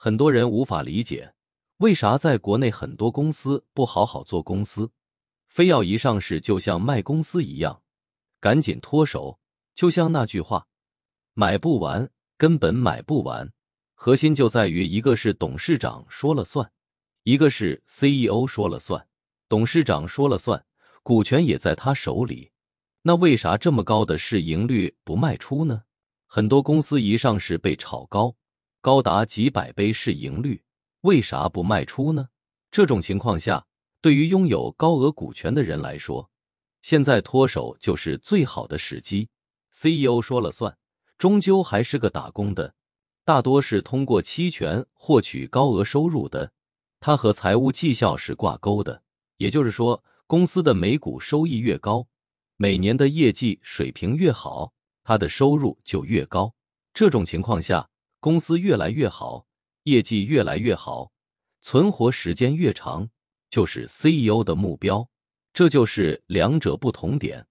很多人无法理解，为啥在国内很多公司不好好做公司，非要一上市就像卖公司一样，赶紧脱手。就像那句话，买不完，根本买不完。核心就在于，一个是董事长说了算，一个是 CEO 说了算。董事长说了算，股权也在他手里。那为啥这么高的市盈率不卖出呢？很多公司一上市被炒高。高达几百倍市盈率，为啥不卖出呢？这种情况下，对于拥有高额股权的人来说，现在脱手就是最好的时机。CEO 说了算，终究还是个打工的，大多是通过期权获取高额收入的，它和财务绩效是挂钩的。也就是说，公司的每股收益越高，每年的业绩水平越好，它的收入就越高。这种情况下。公司越来越好，业绩越来越好，存活时间越长，就是 CEO 的目标。这就是两者不同点。